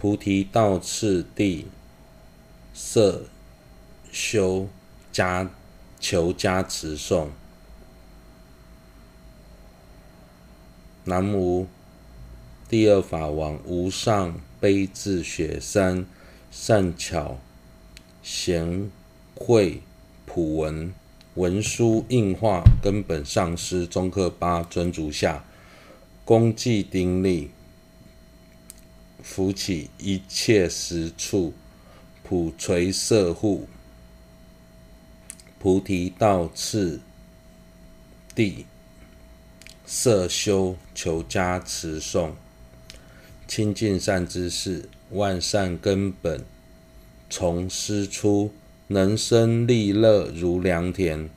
菩提道次第色修加求加持颂。南无第二法王无上悲智雪山善巧贤慧普文文殊应化根本上师中克巴尊足下，恭敬顶礼，扶起一切实处，普垂摄护，菩提道次第色修求加持颂，清净善知识，万善根本从师出。能生利乐如良田，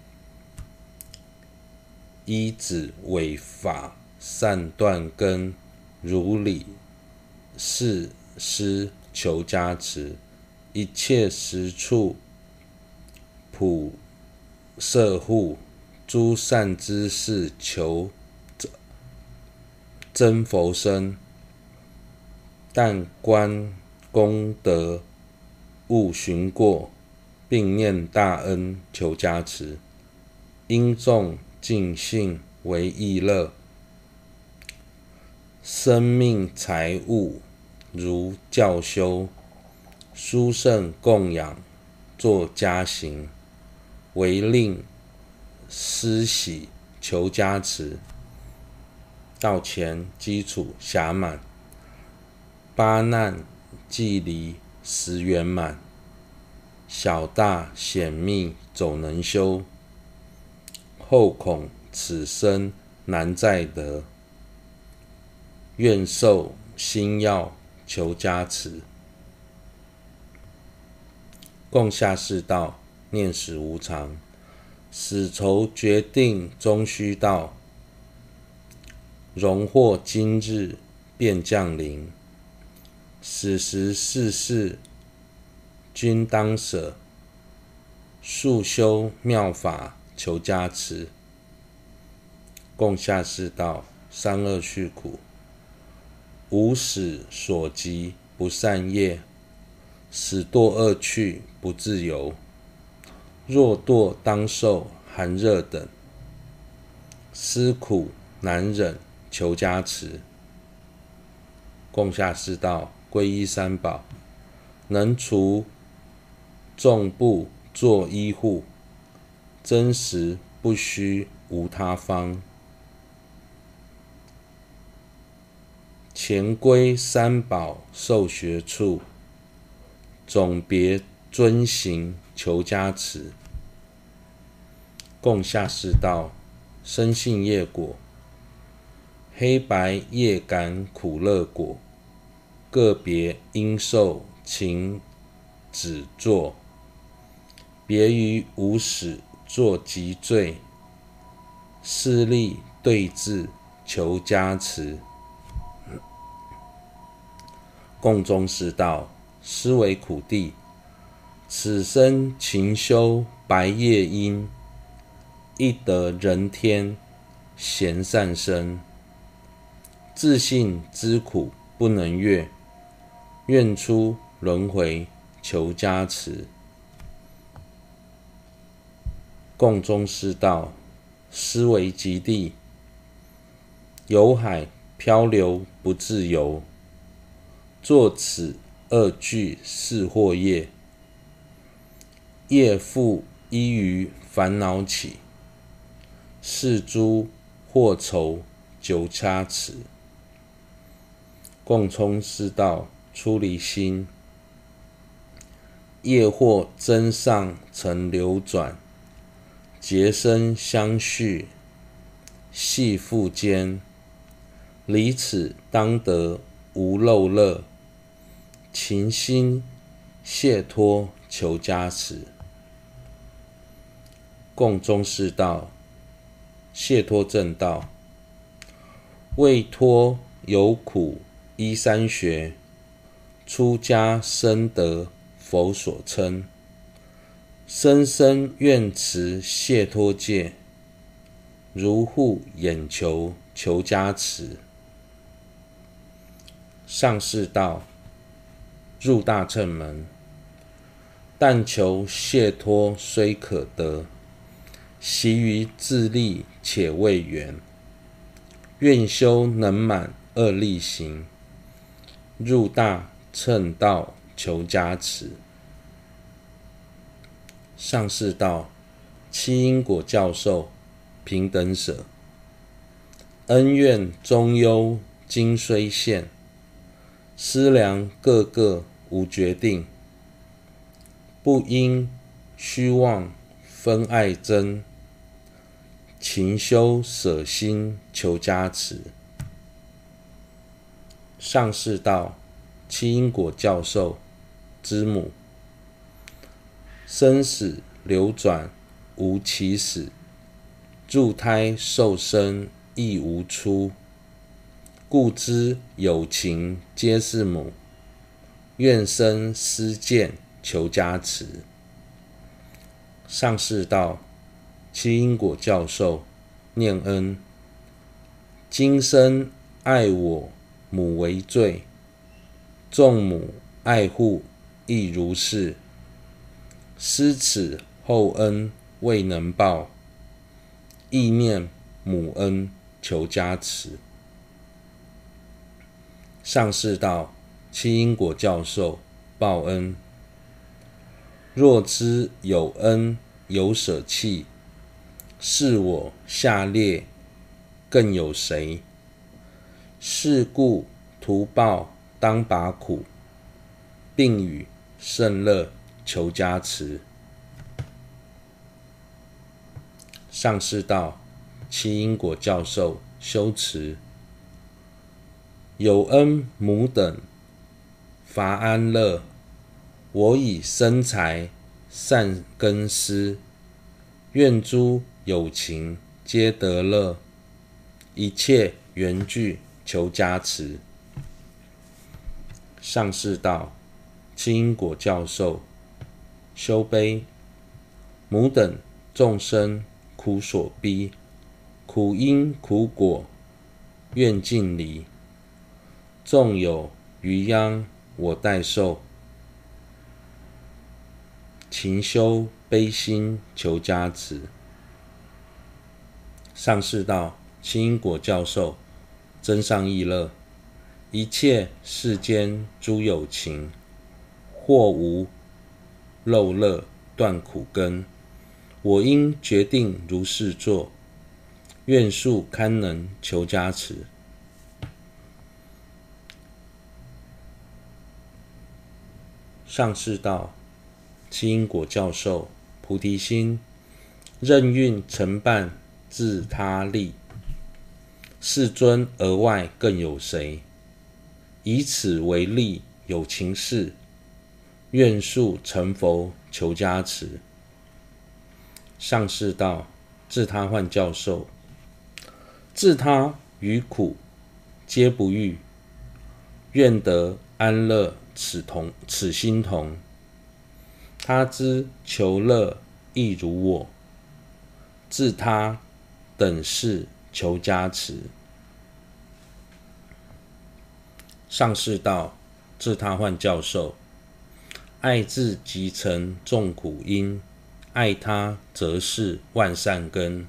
依止为法善断根，如理是师求加持，一切实处普摄护，诸善之事求真佛身，但观功德勿寻过。并念大恩求加持，因众尽性为意乐，生命财物如教修，殊胜供养作家行，为令师喜求加持，道前基础暇满，八难既离时圆满。小大显密总能修，后恐此生难再得。愿受心要求加持，共下世道，念死无常，死囚决定终须到，荣获今日便降临，死时世事。均当舍，速修妙法求加持。共下世道，三恶趣苦，无始所及不善业，使堕恶趣不自由。若堕当受寒热等，思苦难忍求加持。共下世道，皈依三宝，能除。众部作医护，真实不虚无他方。前归三宝受学处，总别遵行求加持。共下士道，深信业果，黑白业感苦乐果，个别应受请止作。别于无始作极罪，势力对治求加持。共中士道，斯为苦地，此生勤修白夜因，亦得人天贤善身。自信知苦不能越，愿出轮回求加持。共中士道，斯为极地，有海漂流不自由。作此二句是惑业，业复依于烦恼起，是诸惑愁求加持。共中士道，出离心，业惑增上曾流转。结生相续，系缚间，离此当得无漏乐，勤心谢托求加持。共中世道，谢托正道，为脱有苦依三学，出家深得佛所称。生生愿持谢托戒，如护眼球求加持。上士道，入大乘门。但求解脱虽可得，习于自利且未圆。愿修能满二力行，入大乘道求加持。上士道：七因果教授平等舍，恩怨中忧今虽现，思量个个无决定。不应虚妄分爱憎，勤修舍心求加持。上士道：七因果教授之母，生死流转无起始，入胎受生亦无出，故知有情皆是母，愿生思见。求加持。上士道：七因果教授念恩，今生爱我母为罪，众母爱护亦如是。思此厚恩未能报，忆念母恩求加持。上士道：七因果教授报恩。若知有恩有舍弃，是我下列更有谁？是故图报当拔苦，并与圣乐求加持。上士道：七因果教授修持，有恩母等伐安乐。我以生财善根施，愿诸有情皆得乐，一切缘具求加持。上士道：清因果教授修悲，母等众生苦所逼，苦因苦果愿尽离，纵有余殃我代受。勤修悲心求加持。上士道：清因果教授真上意乐，一切世间诸有情，或无漏乐断苦根，我应决定如是作，愿速堪能求加持。上士道。七因果教授菩提心，任运承办自他利，世尊而外更有谁？以此为例，有情事，愿速成佛求加持。上士道：自他换教授，自他与苦皆不欲，愿得安乐此同此心同。他之求乐亦如我，自他等事求加持。上士道：自他换教授，爱自即成众苦因，爱他则是万善根。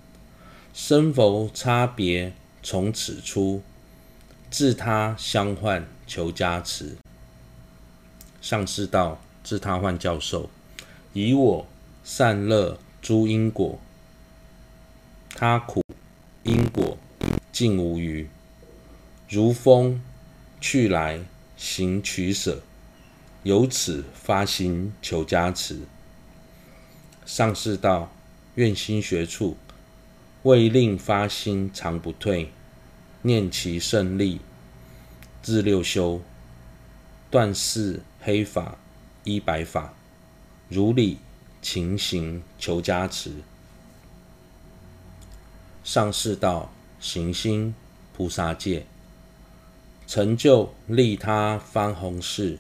生佛差别从此出，自他相换求加持。上士道：自他换教授。以我善乐诸因果，他苦因果尽无余，如风去来行取舍，由此发心求加持。上士道：愿心学处，为令发心常不退，念其胜利，自六修，断四黑法，依白法。如理勤行求加持。上士道：行心菩萨戒，成就利他方弘誓，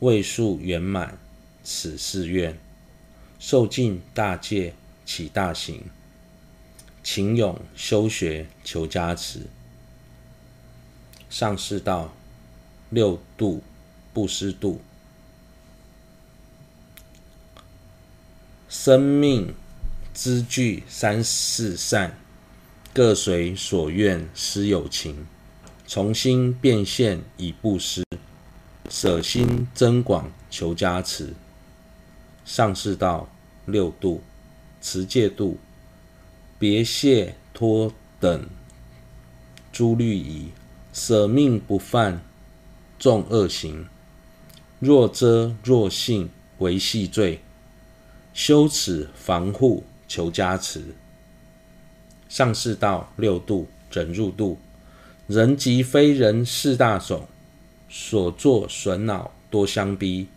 为数圆满此誓愿，受尽大戒起大行，勤勇修学求加持。上士道：六度不失度。生命之具三四善，各随所愿施有情。从心变现以布施，舍心增广求加持。上士道六度，持戒度，别谢托等诸律仪，舍命不犯众恶行。若遮若信为细罪，修此防护求加持。上士道六度，忍辱度，人及非人四大种，所作损恼多相逼。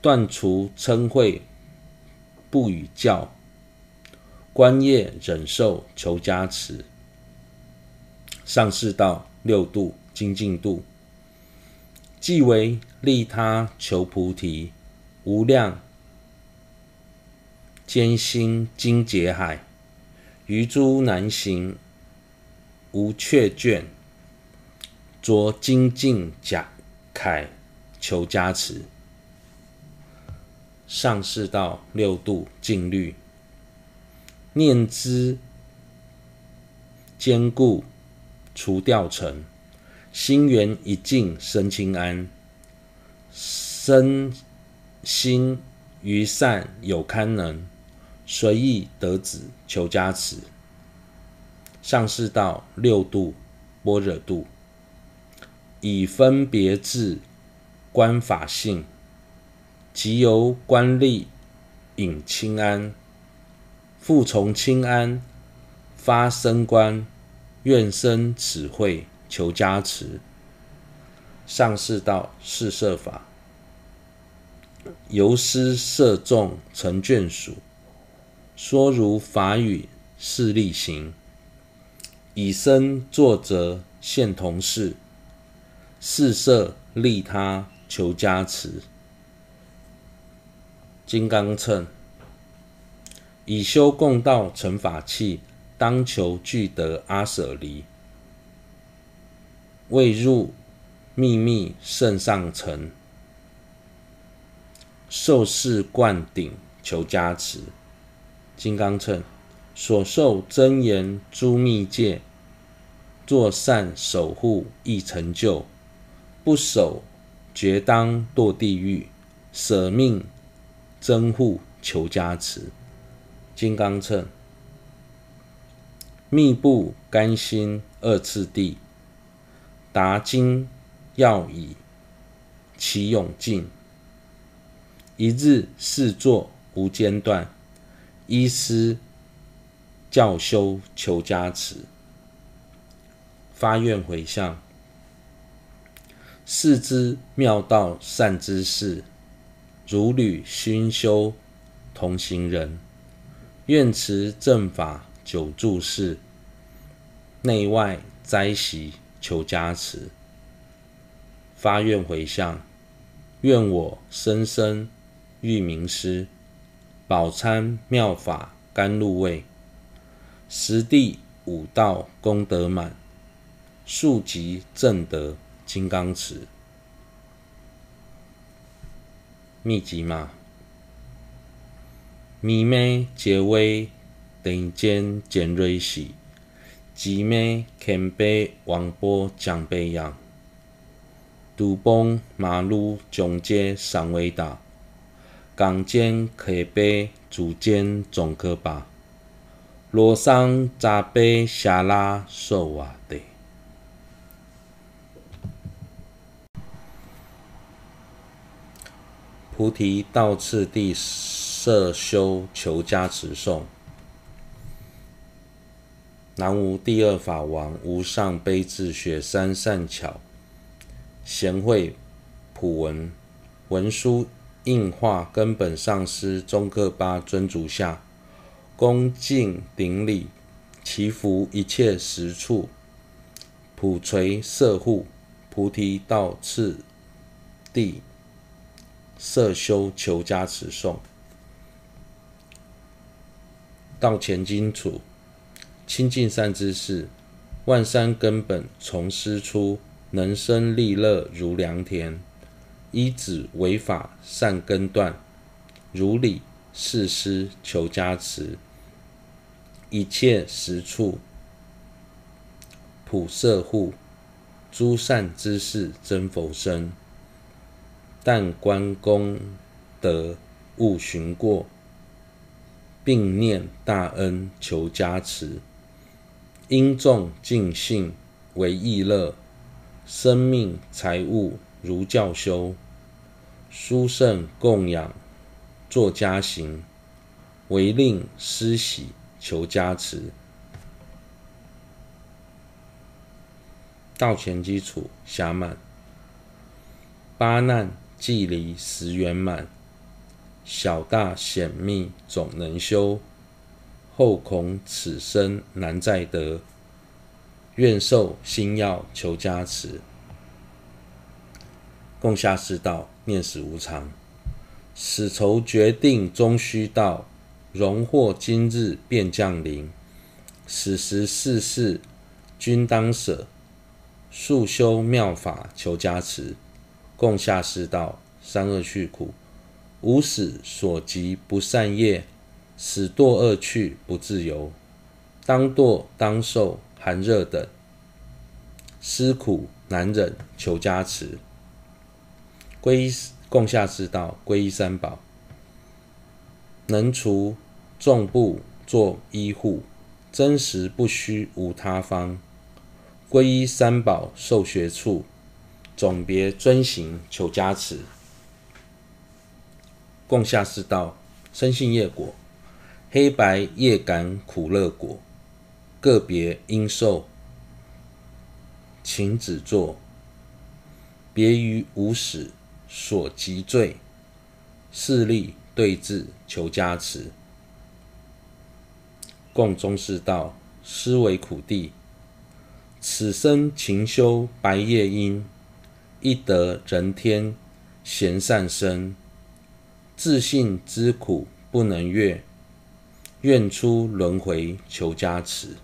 断除嗔恚，不与教，观业忍受求加持。上士道六度精进度，即为利他求菩提，无量艰辛经劫海，余诸难行无却倦，着精进甲铠求加持。上士道六度静虑，念兹坚固除掉尘，心源一净生轻安，身心于善有堪能，随意得子求加持。上士道六度般若度，以分别智观法性。即由观力引轻安，复从轻安发生观，愿生此慧求加持。上士道四摄法，由施摄众成眷属，说如法语示力行，以身作则现同事，示摄利他求加持。金刚乘，以修共道成法器，当求具得阿舍离。未入秘密圣上层，受事灌顶求加持。金刚乘，所受真言诸密戒，作善守护易成就，不守决当堕地狱，舍命。增护求加持，金刚乘，密布甘心二次第，达经要义其永尽，一日四作无间断，依师教修求加持，发愿回向，世之妙道善知识。如履熏修同行人，愿持正法久住世，内外斋习求加持。发愿回向，愿我生生遇明师，饱参妙法甘露味，十地五道功德满，速疾证得金刚持。密集嘛，弥咩杰威顶尖简瑞喜，吉咩堪贝王波江贝扬，杜崩马路中街上维达，港间可贝主间总科巴，罗桑扎贝夏拉受瓦德。菩提道次第摄修求加持颂。南无第二法王无上悲智雪山善巧贤慧普文文殊应化根本上师宗喀巴尊主下，恭敬顶礼，祈福一切实处，普垂摄护菩提道次第。摄修求加持颂，道前经础，清净善知识，万善根本从师出，能生利乐如良田，依止为法善根断，如理事师求加持，一切实处普摄护，诸善知识真佛生。但观功德勿寻过，并念大恩求加持。应众尽信为意乐，生命财物如教修。殊胜供养作家行，唯令施喜求加持。道前基础暇满，八难既离时圆满，小大显密总能修。后恐此生难再得，愿受心要求加持。共下世道，念死无常，始筹决定终须到，荣获今日便降临，此时世事均当舍，速修妙法求加持。共下世道，三恶趣苦，无始所及不善业。使堕恶趣不自由，当堕当受寒热等，思苦难忍求加持。皈依共下士道，皈依三宝，能除众怖作依护，真实不虚无他方。皈依三宝受学处，总别遵行求加持。共下士道，深信业果。黑白业感苦乐果，个别应受，请止作。别于无始所集罪，势力对治求加持。共中士道，思为苦地。此生勤修白夜因，亦得人天贤善身。自信之苦不能越。愿出轮回求加持，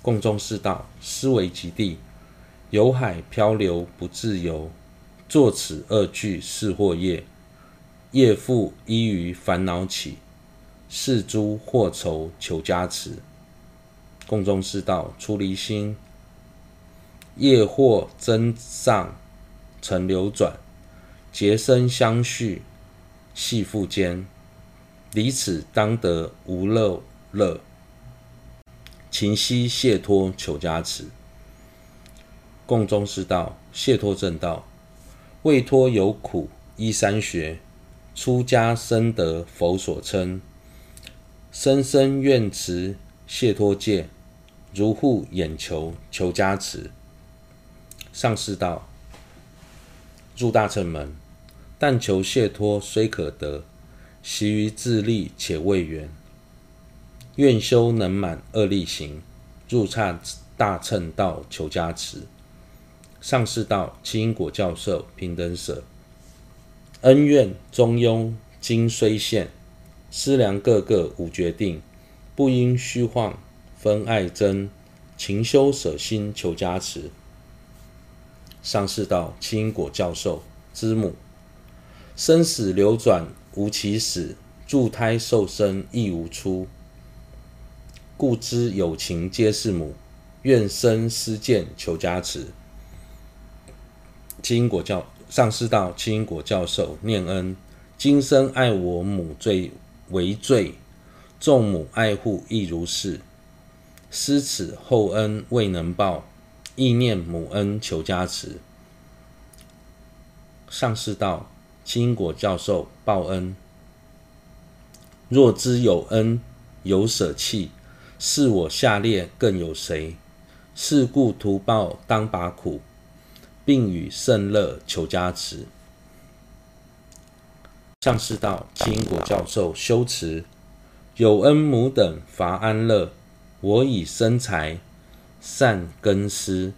共中世道，思维极地，有海漂流不自由。作此恶句是祸业，业复依于烦恼起，是诸祸愁求加持。共中世道，出离心，业祸增上成流转，结生相续系缚间。离此当得无漏乐，勤希解脱求加持。共中士道，解脱正道，未脱有苦依三学，出家深得佛所称，生生愿持解脱戒，如护眼球求加持。上士道，入大乘门，但求解脱虽可得。习于自利且未圆，愿修能满恶力行，入刹大乘道求加持。上士道，七因果教授平等舍，恩怨中庸今虽现，思量个个无决定，不应虚晃分爱憎，勤修舍心求加持。上士道，七因果教授之母，生死流转。无起始，助胎受生亦无出，故知有情皆是母，愿生思见求加持。七因果教上师道，七因果教授念恩，今生爱我母最为罪，众母爱护亦如是，思此厚恩未能报，意念母恩求加持。上师道。七因果教授报恩，若知有恩有舍弃，是我下列更有谁？是故图报当拔苦，并与胜乐求加持。上士道，七因果教授修持，有恩母等乏安乐，我以生财善根施，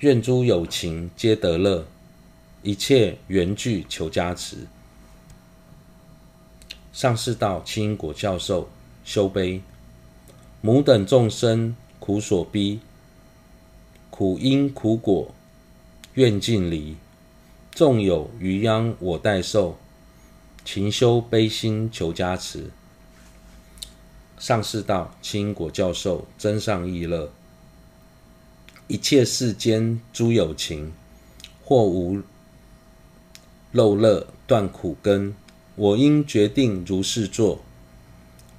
愿诸有情皆得乐。一切缘具求加持。上士道，清因果教授修悲，母等众生苦所逼，苦因苦果愿尽离。纵有余殃我代受，勤修悲心求加持。上士道：清因果教授真上意乐。一切世间诸有情，或无漏乐断苦根。我应决定如是作，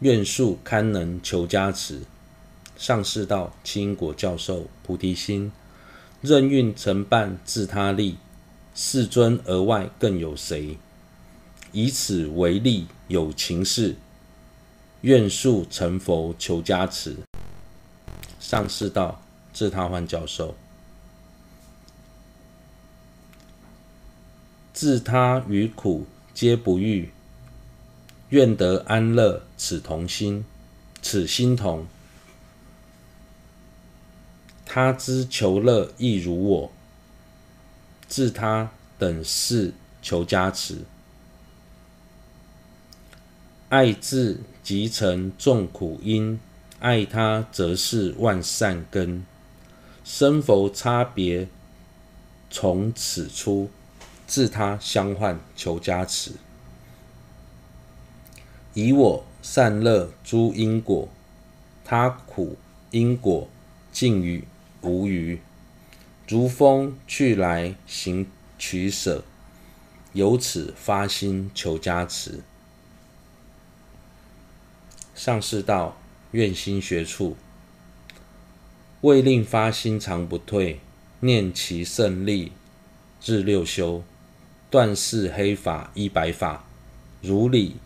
愿速堪能求加持。上士道：清因果教授菩提心，任运承办自他利。世尊而外更有谁？以此为例有情事，愿速成佛求加持。上士道。自他换教授，自他与苦皆不欲，愿得安乐，此同心，此心同。他之求乐亦如我，自他等事求加持，爱自即成众苦因，爱他则是万善根。生佛差别从此出，自他相换求加持。以我善乐诸因果，他苦因果尽与无余。如风去来行取舍，由此发心求加持。上士道：愿心学处。为令发心常不退，念其胜利，至六修，断世黑法依白法，如理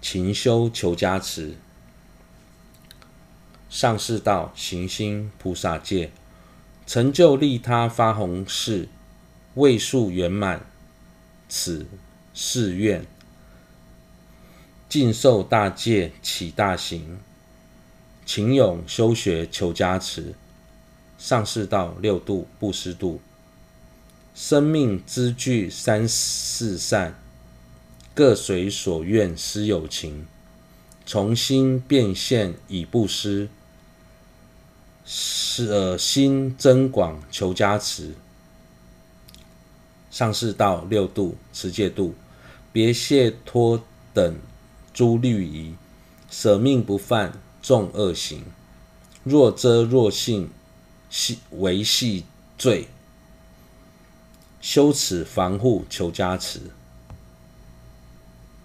勤修求加持。上士道：行心菩萨戒，成就利他发宏誓，为速圆满此誓愿，尽受大戒起大行。勤勇修学求加持，上士道六度布施度，生命之具三四善，各随所愿施有情，从心变现以布施，舍心增广求加持。上士道六度持戒度，别解脱等诸律仪，舍命不犯。众恶行，若遮若信，系为系罪。修此防护求加持。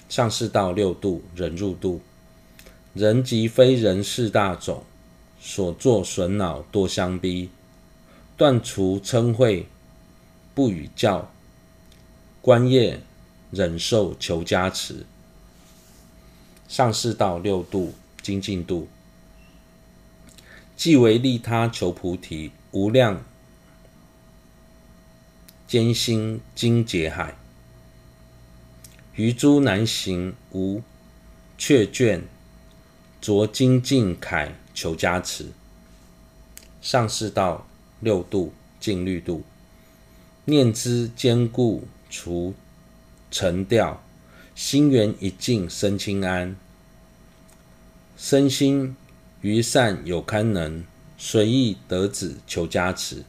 上士道六度忍辱度，人及非人四大种，所作损恼多相逼，断除嗔恚，不与教，观业忍受求加持。上士道六度。精进度，既为利他求菩提，无量艰辛经劫海，余诸难行无却倦，着精进铠求加持。上士道六度静虑度，念兹坚固除尘掉，心源一净生清安。身心于善有堪能，随意得子求加持。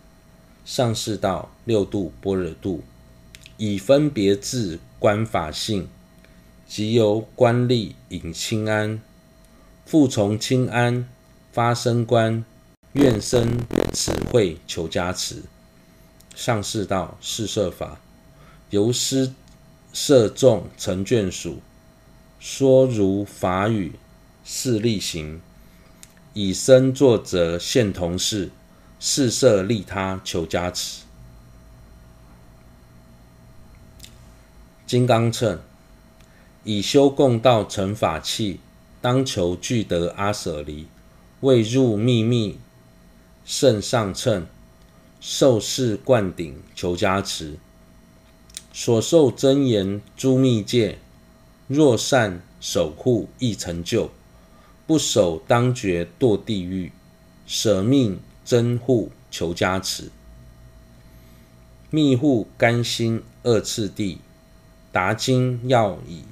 上士道六度般若度，以分别智观法性，即由观力引清安，复从清安发生观，愿生此慧求加持。上士道四摄法，由师摄众成眷属，说如法语。是力行，以身作则现同事，四摄利他求加持。金刚乘，以修共道成法器，当求具得阿舍离，未入秘密甚上乘，受持灌顶求加持。所受真言诸密戒，若善守护亦成就。不守当觉堕地狱，舍命真护求加持。密护甘心二次第，达经要以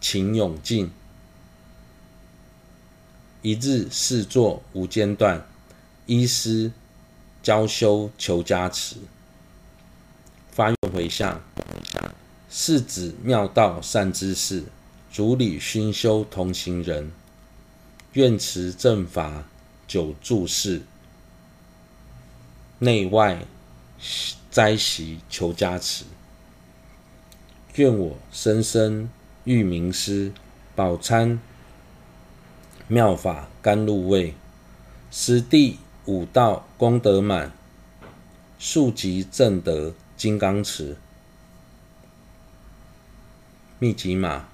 勤勇进。一日四座无间断，依师教修求加持。发愿回向，是指妙道善知识，主理熏修同行人，愿持正法九住世，内外斋席求加持。愿我生生遇明师，饱餐妙法甘露味，十地五道功德满，速集证得金刚持。密集码：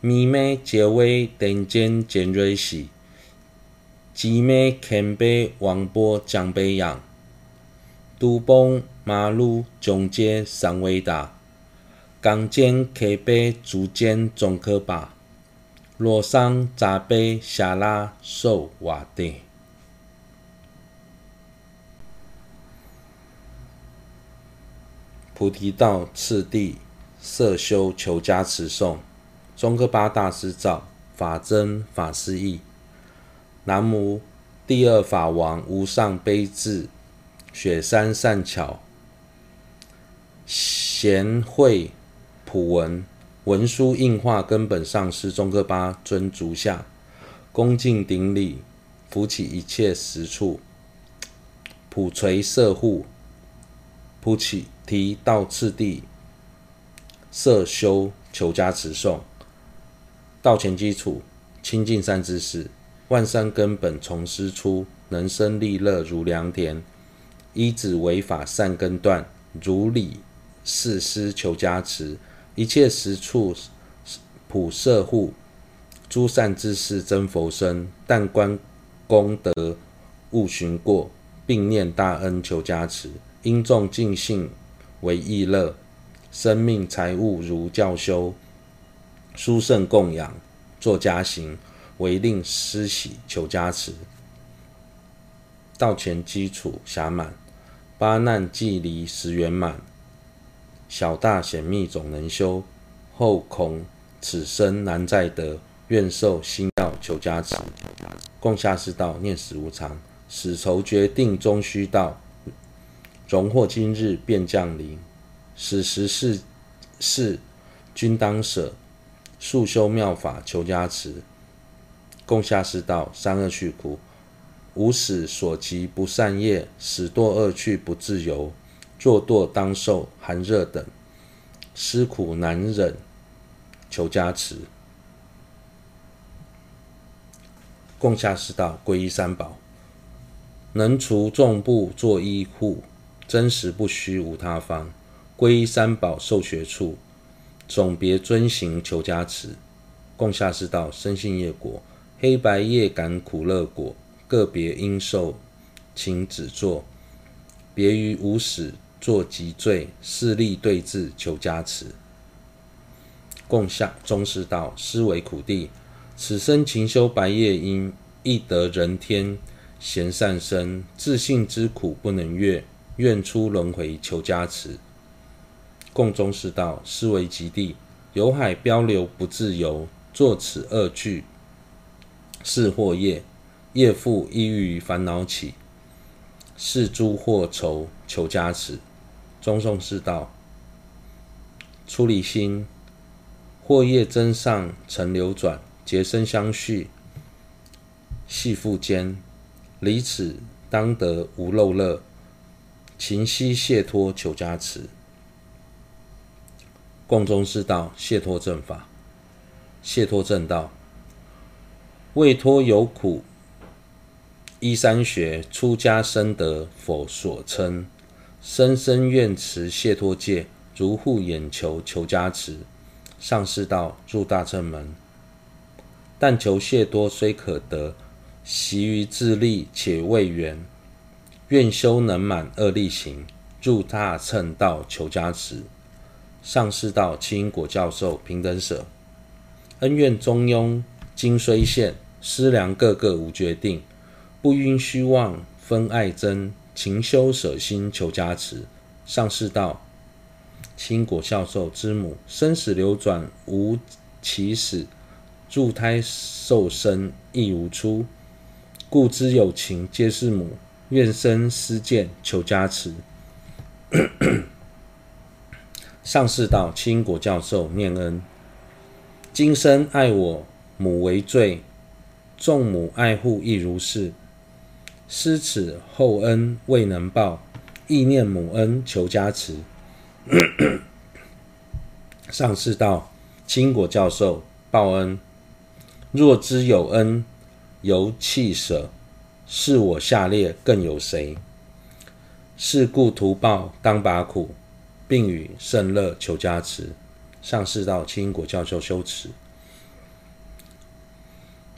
咪咩结威顶尖尖锐喜，吉咩干杯王波将杯养，都崩马路中街三维大，钢尖开杯竹尖总可把，罗桑扎杯下拉受瓦地。菩提道次第。色修求加持颂，中科巴大师造，法真法师译。南无第二法王无上悲智雪山善巧贤慧普文文殊应化根本上师宗喀巴尊足下，恭敬顶礼，扶起一切实处，普垂摄护，菩提道次第。色修求加持颂，道前基础清净善知识，万善根本从师出，能生利乐如良田，依止为法善根断，如理事师求加持，一切实处普摄护，诸善知识真佛身，但观功德勿寻过，并念大恩求加持，应众尽性为意乐。生命财物如教修，殊胜供养作家行，唯令师喜求加持。道前基础暇满，八难既离时圆满，小大显密总能修，后恐此生难再得，愿受心要求加持。共下士道念死无常，死仇决定终须到，荣获今日便降临。死时是是均当舍，速修妙法求加持。共下士道三恶趣苦，无始所及不善业，使堕恶趣不自由。作堕当受寒热等，思苦难忍，求加持。共下士道皈依三宝，能除众怖作依护，真实不虚无他方。皈依三宝受学处，总别遵行求加持。共下士道深信业果，黑白业感苦乐果，个别因受请指作。别于无始作极罪，势力对治求加持。共下中士道思惟苦地，此生勤修白业因，亦得人天贤善身，自信之苦不能越，愿出轮回求加持。共中士道，思惟极地，有海漂流不自由，作此恶趣，是祸业，业复意欲于烦恼起，是诸祸愁求加持。中颂士道，出离心，祸业增上尘流转，结生相续，系缚间，离此当得无漏乐，勤息解脱求加持。共中士道，解脱正法，解脱正道，为脱有苦，依三学出家生得佛所称，生生愿持解脱戒，如护眼球求加持。上士道入大乘门，但求解脱虽可得，习于自利且未圆，愿修能满恶力行，入大乘道求加持。上士道七因果教授平等舍，恩怨中庸今虽现，思量个个无决定，不应虚妄分爱憎，勤修舍心求加持。上士道七因果教授之母，生死流转无起始，助胎受生亦无出，故知有情皆是母，愿生思见求加持。上士道：七因果教授念恩，今生爱我母为罪，纵母爱护亦如是。施此厚恩未能报，意念母恩求加持。上士道：清果教授报恩，若知有恩犹弃舍，是我下列更有谁？是故图报当拔苦。并与胜乐求加持，上士道：清果教授修持，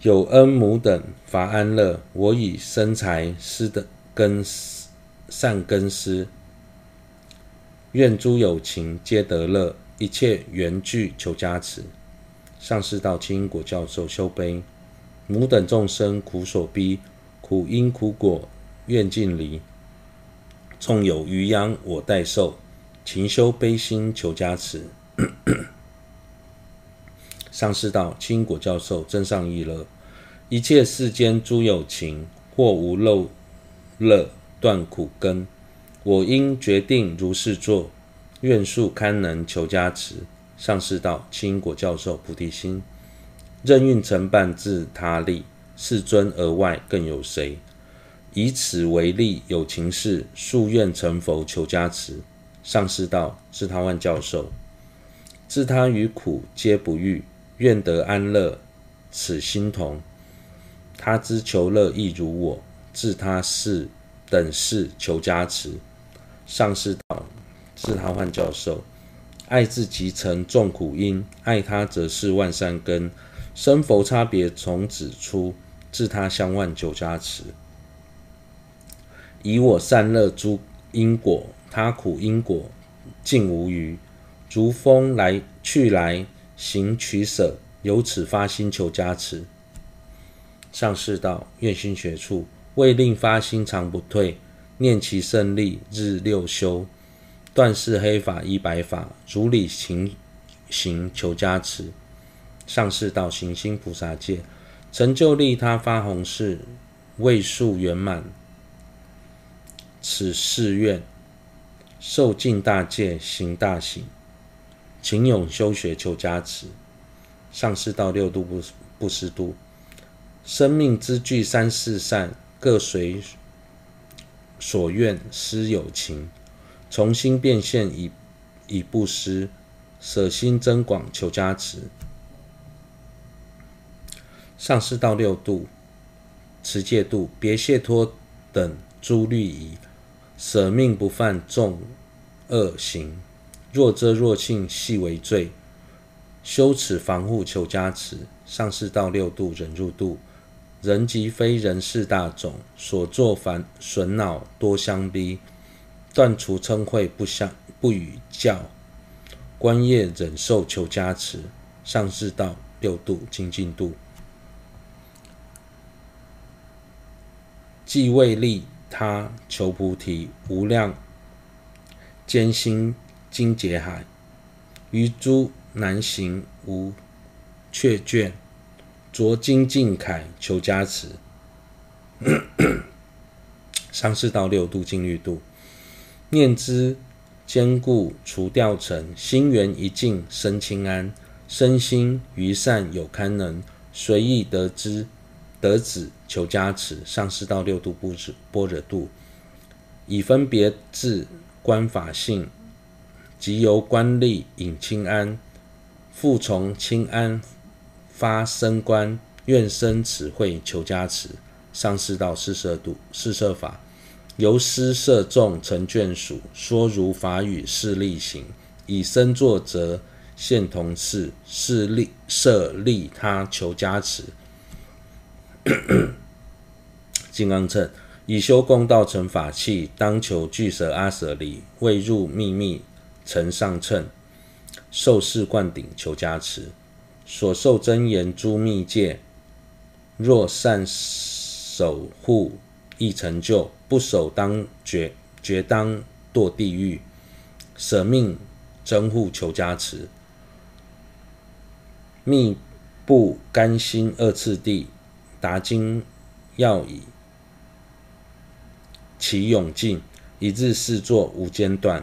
有恩母等伐安乐，我以生财施的根善根施，愿诸有情皆得乐，一切缘具求加持。上师道：七因果教授修悲，母等众生苦所逼，苦因苦果愿尽离，纵有余殃我代受。勤修悲心求加持，上士道：七因果教授真上意乐，一切世间诸有情，或无漏乐断苦根，我应决定如是作，愿速堪能求加持。上士道：七因果教授菩提心，任运承办自他力，世尊而外更有谁？以此为例，有情事，速愿成佛求加持。上士道：智他万教授，自他于苦皆不欲，愿得安乐，此心同。他之求乐亦如我，自他事等事求加持。上士道：自他万教授，爱自即成众苦因，爱他则是万善根，生佛差别从此出，自他相万求加持。以我善乐诸因果。他苦因果尽无余，如风来去来行取舍，由此发心求加持。上士道：愿心学处，为令发心常不退，念其胜利，日六修，断是黑法依白法，如理行行求加持。上士道：行心菩萨戒，成就利他发弘誓，未速圆满此誓愿。受尽大戒，行大行，勤勇修学求加持。上师道：六度不不施度，生命之具三世善，各随所愿施有情，从心变现以以布施，舍心增广求加持。上师道：六度持戒度，别解脱等诸律仪。舍命不犯众恶行，若遮若庆系为罪。修此防护求加持。上士道六度忍辱度，人及非人是大种，所作烦损恼多相逼，断除嗔恚不相不与教，观业忍受求加持。上士道六度精进度，既为利。他求菩提，无量艰辛金劫海，于诸难行无却倦，着精进铠求加持。上士道六度静虑度，念之坚固除掉尘，心源一净生轻安，身心于善有堪能，随意得之。得子求加持，上士道六度般若度，以分别智观法性，即由官吏引清安，复从清安发生观，愿生此慧求加持。上士道四摄度四摄法，由师摄众成眷属，说如法语是力行，以身作则现同事，是利设利他求加持。金刚称以修共道成法器，当求俱舍阿舍离，未入秘密成上乘，受四灌顶求加持。所受真言诸密戒，若善守护亦成就，不守当绝绝当堕地狱。舍命珍护求加持，密不甘心二次第。达经要以其勇进，一日四作无间断。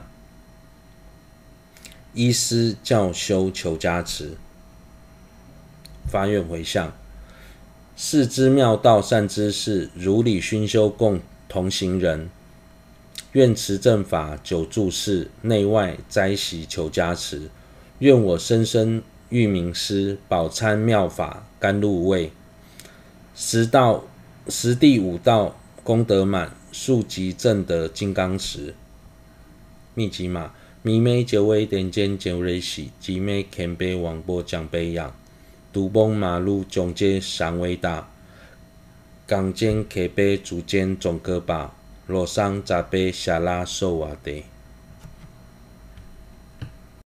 依师教修求加持，发愿回向。世之妙道善知识，如理熏修共同行人。愿持正法久住世，内外斋习求加持。愿我生生遇明师，饱参妙法甘露味。十道十地五道功德满，速集正德金刚石。密集码：弥眉九尾点肩九瑞喜，吉眉干杯王波将杯样。独崩马路总街尚伟大，港间 K 杯竹间总歌把，罗桑杂杯下拉手瓦地。